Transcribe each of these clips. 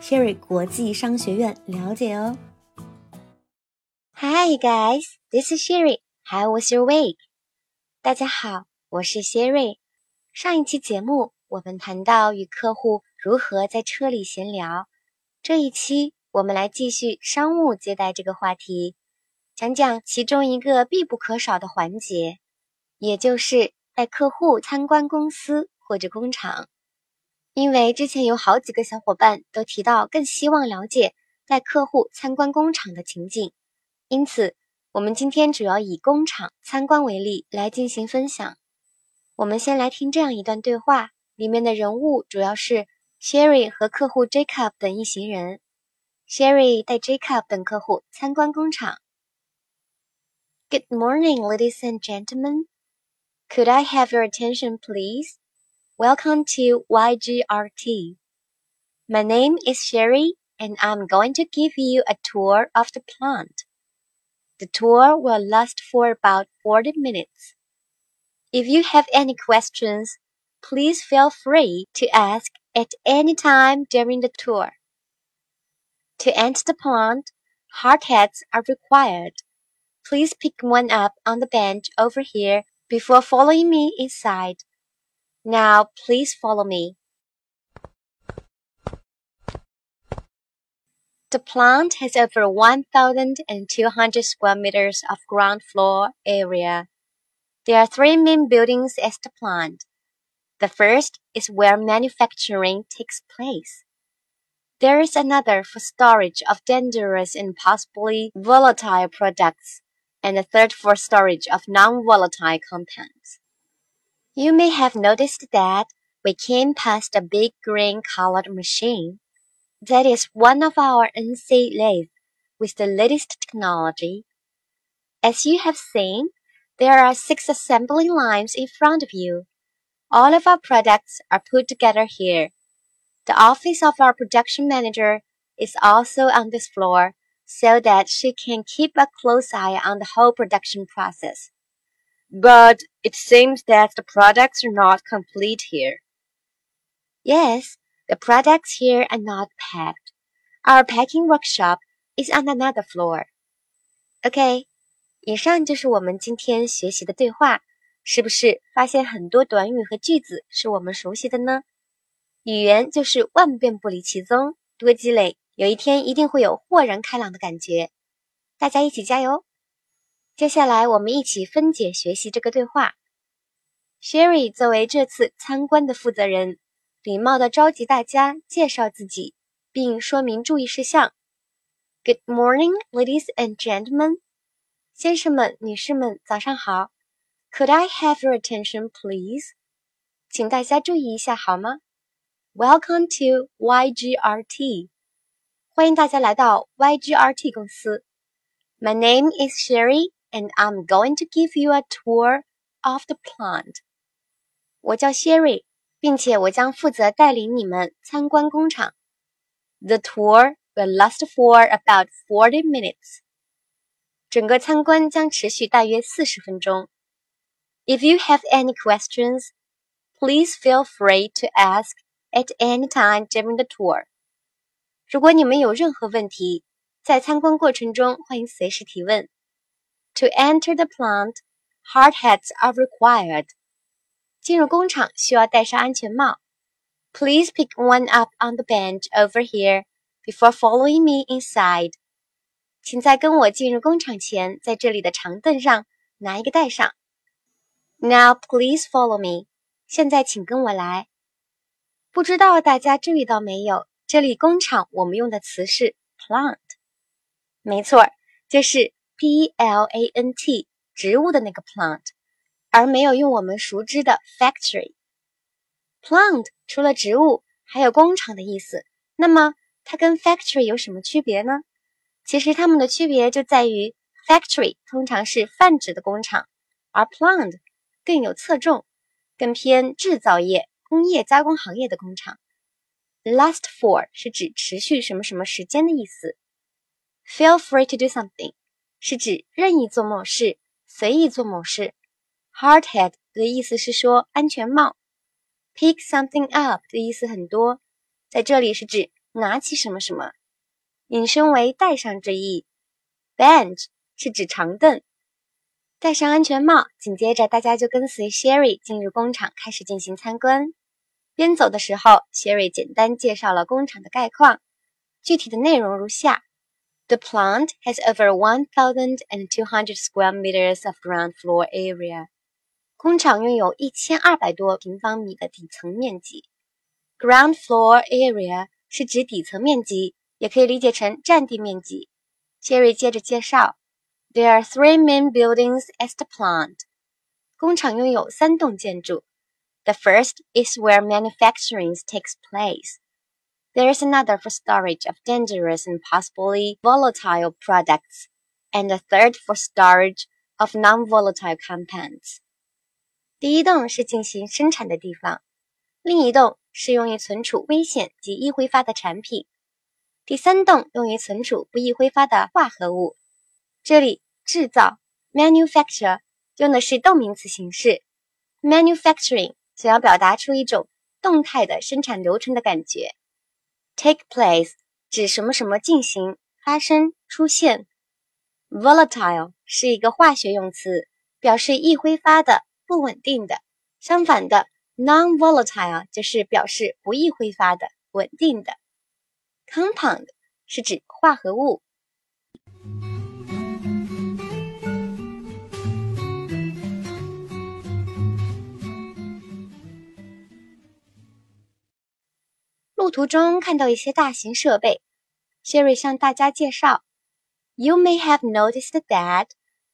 Sherry 国际商学院了解哦。Hi guys, this is Sherry. How was your week? 大家好，我是 Sherry。上一期节目我们谈到与客户如何在车里闲聊，这一期我们来继续商务接待这个话题，讲讲其中一个必不可少的环节，也就是带客户参观公司或者工厂。因为之前有好几个小伙伴都提到更希望了解带客户参观工厂的情景，因此我们今天主要以工厂参观为例来进行分享。我们先来听这样一段对话，里面的人物主要是 Sherry 和客户 Jacob 等一行人。Sherry 带 Jacob 等客户参观工厂。Good morning, ladies and gentlemen. Could I have your attention, please? Welcome to YGRT. My name is Sherry and I'm going to give you a tour of the plant. The tour will last for about 40 minutes. If you have any questions, please feel free to ask at any time during the tour. To enter the plant, hard hats are required. Please pick one up on the bench over here before following me inside. Now please follow me. The plant has over 1,200 square meters of ground floor area. There are three main buildings at the plant. The first is where manufacturing takes place. There is another for storage of dangerous and possibly volatile products, and a third for storage of non-volatile compounds. You may have noticed that we came past a big green colored machine. That is one of our NC lathes with the latest technology. As you have seen, there are six assembly lines in front of you. All of our products are put together here. The office of our production manager is also on this floor so that she can keep a close eye on the whole production process. But it seems that the products are not complete here. Yes, the products here are not packed. Our packing workshop is on another floor. OK，以上就是我们今天学习的对话，是不是发现很多短语和句子是我们熟悉的呢？语言就是万变不离其宗，多积累，有一天一定会有豁然开朗的感觉。大家一起加油！ 接下来，我们一起分解学习这个对话。Sherry 作为这次参观的负责人，礼貌地召集大家介绍自己，并说明注意事项。Good morning, ladies and gentlemen，先生们、女士们，早上好。Could I have your attention, please？请大家注意一下好吗？Welcome to YGRT，欢迎大家来到 YGRT 公司。My name is Sherry。and I'm going to give you a tour of the plant. 我叫 Sherry，并且我将负责带领你们参观工厂。The tour will last for about forty minutes. 整个参观将持续大约四十分钟。If you have any questions, please feel free to ask at any time during the tour. 如果你们有任何问题，在参观过程中欢迎随时提问。 to enter the plant, hard hats are required. 进入工厂需要戴上安全帽。Please pick one up on the bench over here before following me inside. 请在跟我进入工厂前，在这里的长凳上拿一个戴上。Now please follow me. 现在请跟我来。不知道大家注意到没有？这里工厂我们用的词是 plant。没错，就是 P L A N T 植物的那个 plant，而没有用我们熟知的 factory。plant 除了植物，还有工厂的意思。那么它跟 factory 有什么区别呢？其实它们的区别就在于，factory 通常是泛指的工厂，而 plant 更有侧重，更偏制造业、工业加工行业的工厂。Last for 是指持续什么什么时间的意思。Feel free to do something 是指任意做某事、随意做某事。Hard hat 的意思是说安全帽。Pick something up 的意思很多，在这里是指拿起什么什么。引申为戴上之意。Bench 是指长凳。戴上安全帽，紧接着大家就跟随 Sherry 进入工厂，开始进行参观。边走的时候，Sherry 简单介绍了工厂的概况，具体的内容如下 ：The plant has over one thousand and two hundred square meters of ground floor area。工厂拥有一千二百多平方米的底层面积。Ground floor area 是指底层面积。也可以理解成占地面积。Sherry 接着介绍，There are three main buildings at the plant。工厂拥有三栋建筑。The first is where manufacturing takes place. There is another for storage of dangerous and possibly volatile products, and a third for storage of non-volatile compounds. 第一栋是进行生产的地方，另一栋是用于存储危险及易挥发的产品。第三栋用于存储不易挥发的化合物。这里制造 manufacture 用的是动名词形式，manufacturing 想要表达出一种动态的生产流程的感觉。 Take place 指什么什么进行、发生、出现。volatile 是一个化学用词，表示易挥发的、不稳定的。相反的，non-volatile 就是表示不易挥发的、稳定的。Compound 是指化合物。路途中看到一些大型设备，Sherry 向大家介绍。You may have noticed that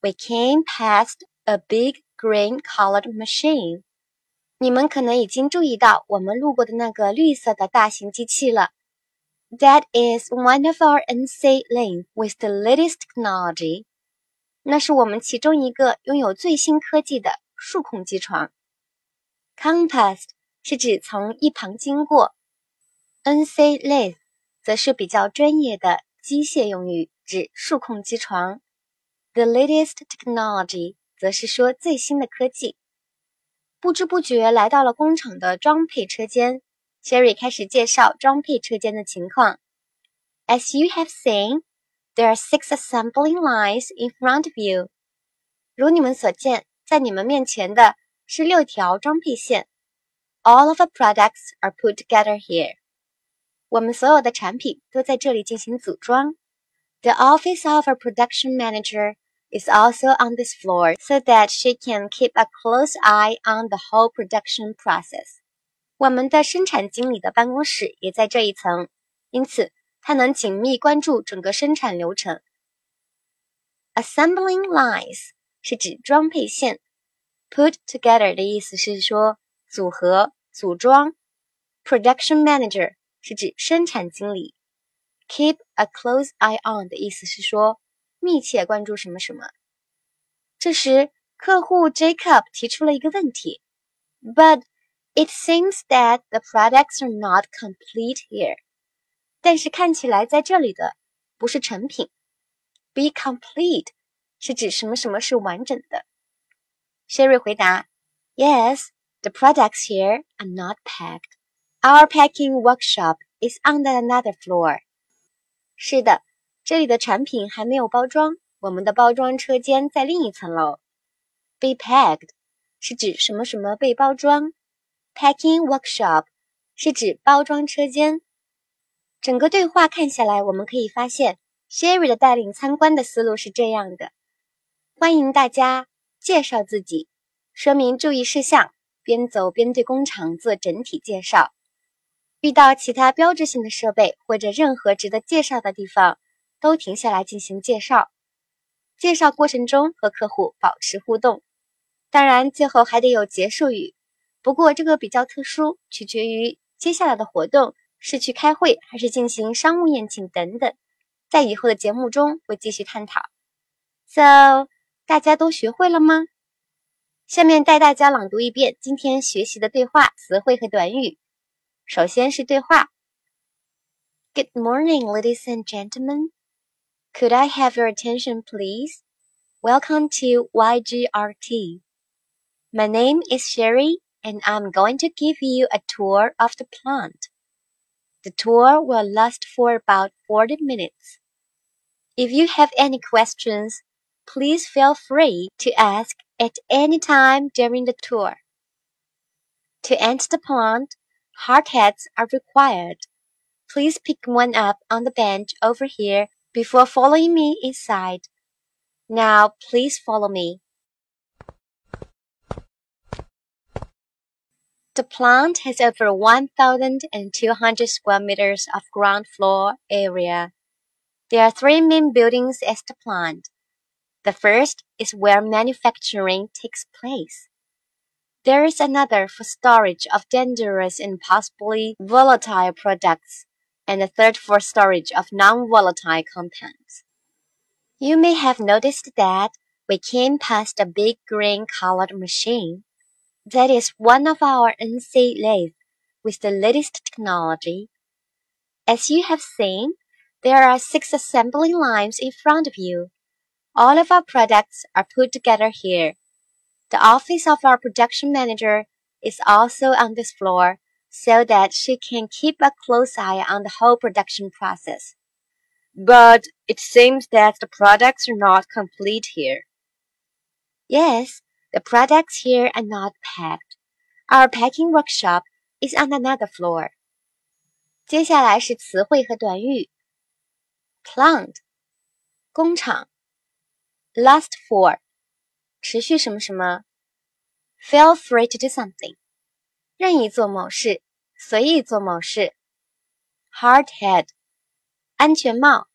we came past a big green-colored machine。你们可能已经注意到我们路过的那个绿色的大型机器了。That is one of our NC lane with the latest technology。那是我们其中一个拥有最新科技的数控机床。Compass 是指从一旁经过 ，NC lathe 则是比较专业的机械用语，指数控机床。The latest technology 则是说最新的科技。不知不觉来到了工厂的装配车间。Sherry 开始介绍装配车间的情况。As you have seen, there are six assembling lines in front of you. 如你们所见，在你们面前的是六条装配线。All of the products are put together here. 我们所有的产品都在这里进行组装。The office of a production manager is also on this floor so that she can keep a close eye on the whole production process. 我们的生产经理的办公室也在这一层，因此他能紧密关注整个生产流程。Assembling lines 是指装配线，put together 的意思是说组合、组装。Production manager 是指生产经理，keep a close eye on 的意思是说密切关注什么什么。这时，客户 Jacob 提出了一个问题，But It seems that the products are not complete here. 但是看起来在这里的不是成品。Be complete 是指什么什么是完整的。Sherry 回答：Yes, the products here are not packed. Our packing workshop is on the another floor. 是的，这里的产品还没有包装，我们的包装车间在另一层楼。Be packed 是指什么什么被包装。Packing workshop 是指包装车间。整个对话看下来，我们可以发现，Sherry 的带领参观的思路是这样的：欢迎大家介绍自己，说明注意事项，边走边对工厂做整体介绍。遇到其他标志性的设备或者任何值得介绍的地方，都停下来进行介绍。介绍过程中和客户保持互动，当然最后还得有结束语。不过这个比较特殊，取决于接下来的活动是去开会还是进行商务宴请等等。在以后的节目中会继续探讨。So，大家都学会了吗？下面带大家朗读一遍今天学习的对话、词汇和短语。首先是对话。Good morning, ladies and gentlemen. Could I have your attention, please? Welcome to YGRT. My name is Sherry, and I'm going to give you a tour of the plant. The tour will last for about 40 minutes. If you have any questions, please feel free to ask at any time during the tour. To enter the plant, hard hats are required. Please pick one up on the bench over here before following me inside. Now, please follow me. The plant has over 1,200 square meters of ground floor area. There are three main buildings at the plant. The first is where manufacturing takes place. There is another for storage of dangerous and possibly volatile products, and a third for storage of non-volatile compounds. You may have noticed that we came past a big green-colored machine that is one of our NC lathes with the latest technology. As you have seen, there are six assembly lines in front of you. All of our products are put together here. The office of our production manager is also on this floor so that she can keep a close eye on the whole production process. But it seems that the products are not complete here. Yes, the products here are not packed. Our packing workshop is on another floor. 接下来是词汇和短语。Plant，工厂。Last for， 持续什么什么。Feel free to do something，任意做某事，随意做某事。Hard head，安全帽。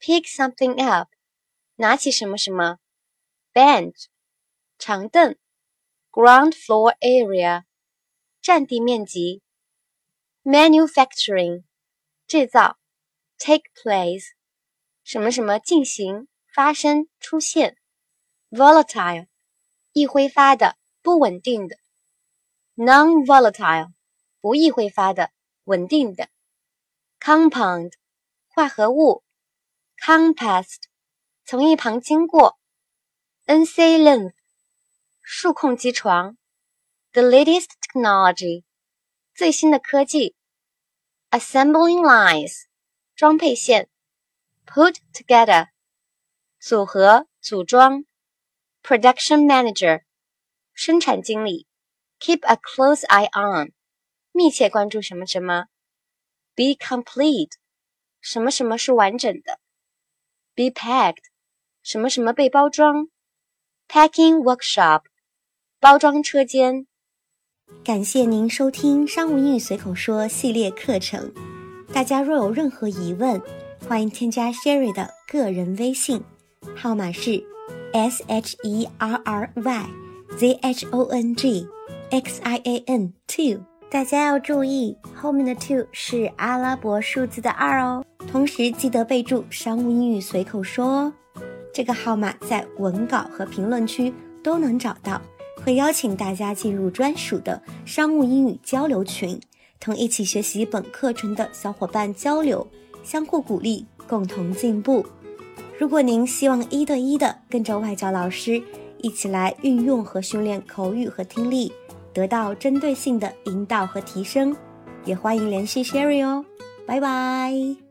Pick something up，拿起什么什么。Bench。长凳，ground floor area，占地面积，manufacturing，制造，take place，什么什么进行、发生、出现 volatile，易挥发的、不稳定的。；non-volatile，不易挥发的、稳定的。；compound，化合物。；compassed，从一旁经过。；NC lathe，数控机床。；the latest technology，最新的科技。；assembling lines，装配线。；put together，组合、组装。，production manager，生产经理，keep a close eye on，密切关注什么什么，be complete，什么什么是完整的，be packed，什么什么被包装，packing workshop。包装车间，感谢您收听《商务英语随口说》系列课程。大家若有任何疑问，欢迎添加 Sherry 的个人微信，号码是 S H E R R Y Z H O N G X I A N two。大家要注意，后面的 two 是阿拉伯数字的二哦。同时记得备注“商务英语随口说”哦。这个号码在文稿和评论区都能找到。会邀请大家进入专属的商务英语交流群，同一起学习本课程的小伙伴交流，相互鼓励，共同进步。如果您希望一对一的跟着外教老师一起来运用和训练口语和听力，得到针对性的引导和提升，也欢迎联系 Sherry 哦。拜拜。